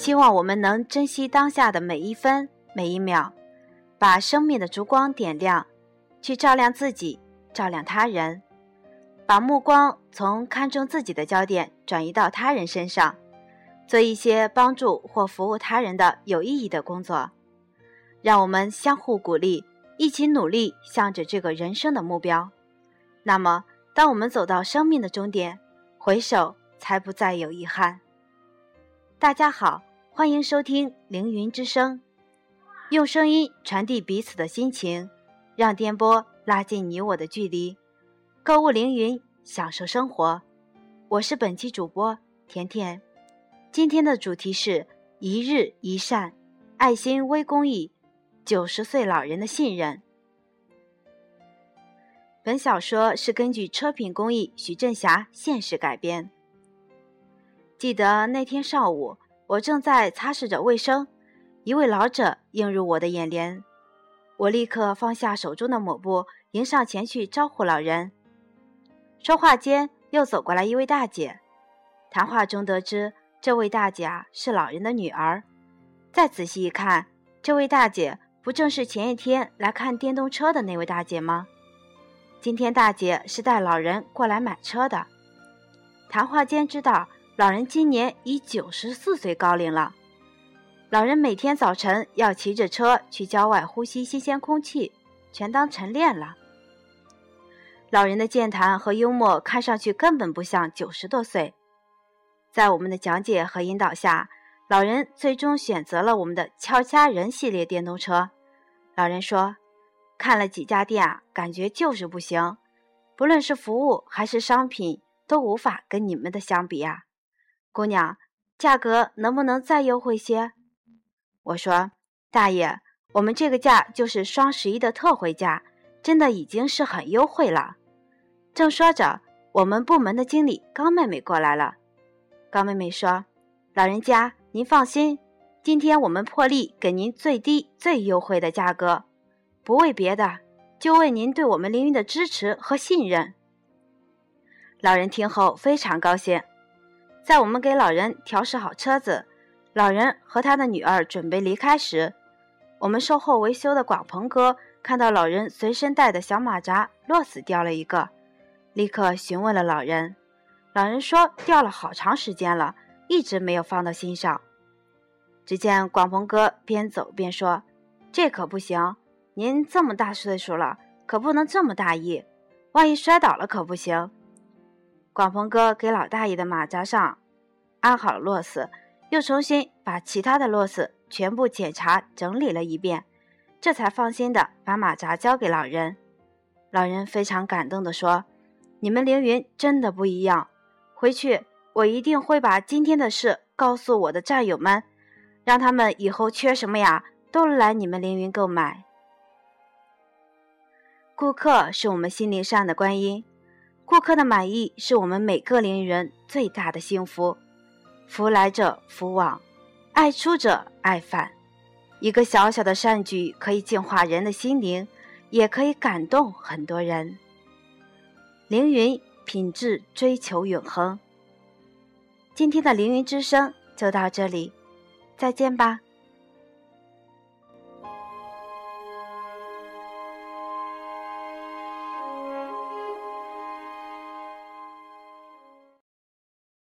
希望我们能珍惜当下的每一分每一秒，把生命的烛光点亮，去照亮自己，照亮他人，把目光从看重自己的焦点转移到他人身上，做一些帮助或服务他人的有意义的工作。让我们相互鼓励，一起努力，向着这个人生的目标。那么，当我们走到生命的终点，回首才不再有遗憾。大家好，欢迎收听凌云之声，用声音传递彼此的心情，让电波拉近你我的距离。购物凌云，享受生活。我是本期主播甜甜，今天的主题是一日一善，爱心微公益，九十岁老人的信任。本小说是根据车品工艺许振霞现实改编。记得那天上午，我正在擦拭着卫生，一位老者映入我的眼帘。我立刻放下手中的抹布，迎上前去招呼老人。说话间，又走过来一位大姐。谈话中得知，这位大姐是老人的女儿。再仔细一看，这位大姐不正是前一天来看电动车的那位大姐吗？今天大姐是带老人过来买车的。谈话间知道。老人今年已九十四岁高龄了。老人每天早晨要骑着车去郊外呼吸新鲜空气，全当晨练了。老人的健谈和幽默看上去根本不像九十多岁。在我们的讲解和引导下，老人最终选择了我们的俏佳人系列电动车。老人说：“看了几家店啊，感觉就是不行，不论是服务还是商品，都无法跟你们的相比啊。”姑娘，价格能不能再优惠些？我说，大爷，我们这个价就是双十一的特惠价，真的已经是很优惠了。正说着，我们部门的经理高妹妹过来了。高妹妹说：“老人家，您放心，今天我们破例给您最低、最优惠的价格，不为别的，就为您对我们凌云的支持和信任。”老人听后非常高兴。在我们给老人调试好车子，老人和他的女儿准备离开时，我们售后维修的广鹏哥看到老人随身带的小马扎落死掉了一个，立刻询问了老人。老人说掉了好长时间了，一直没有放到心上。只见广鹏哥边走边说：“这可不行，您这么大岁数了，可不能这么大意，万一摔倒了可不行。”广鹏哥给老大爷的马扎上安好了螺丝，又重新把其他的螺丝全部检查整理了一遍，这才放心的把马扎交给老人。老人非常感动的说：“你们凌云真的不一样，回去我一定会把今天的事告诉我的战友们，让他们以后缺什么呀都来你们凌云购买。顾客是我们心灵上的观音。”顾客的满意是我们每个邻人最大的幸福。福来者福往，爱出者爱返。一个小小的善举可以净化人的心灵，也可以感动很多人。凌云品质追求永恒。今天的凌云之声就到这里，再见吧。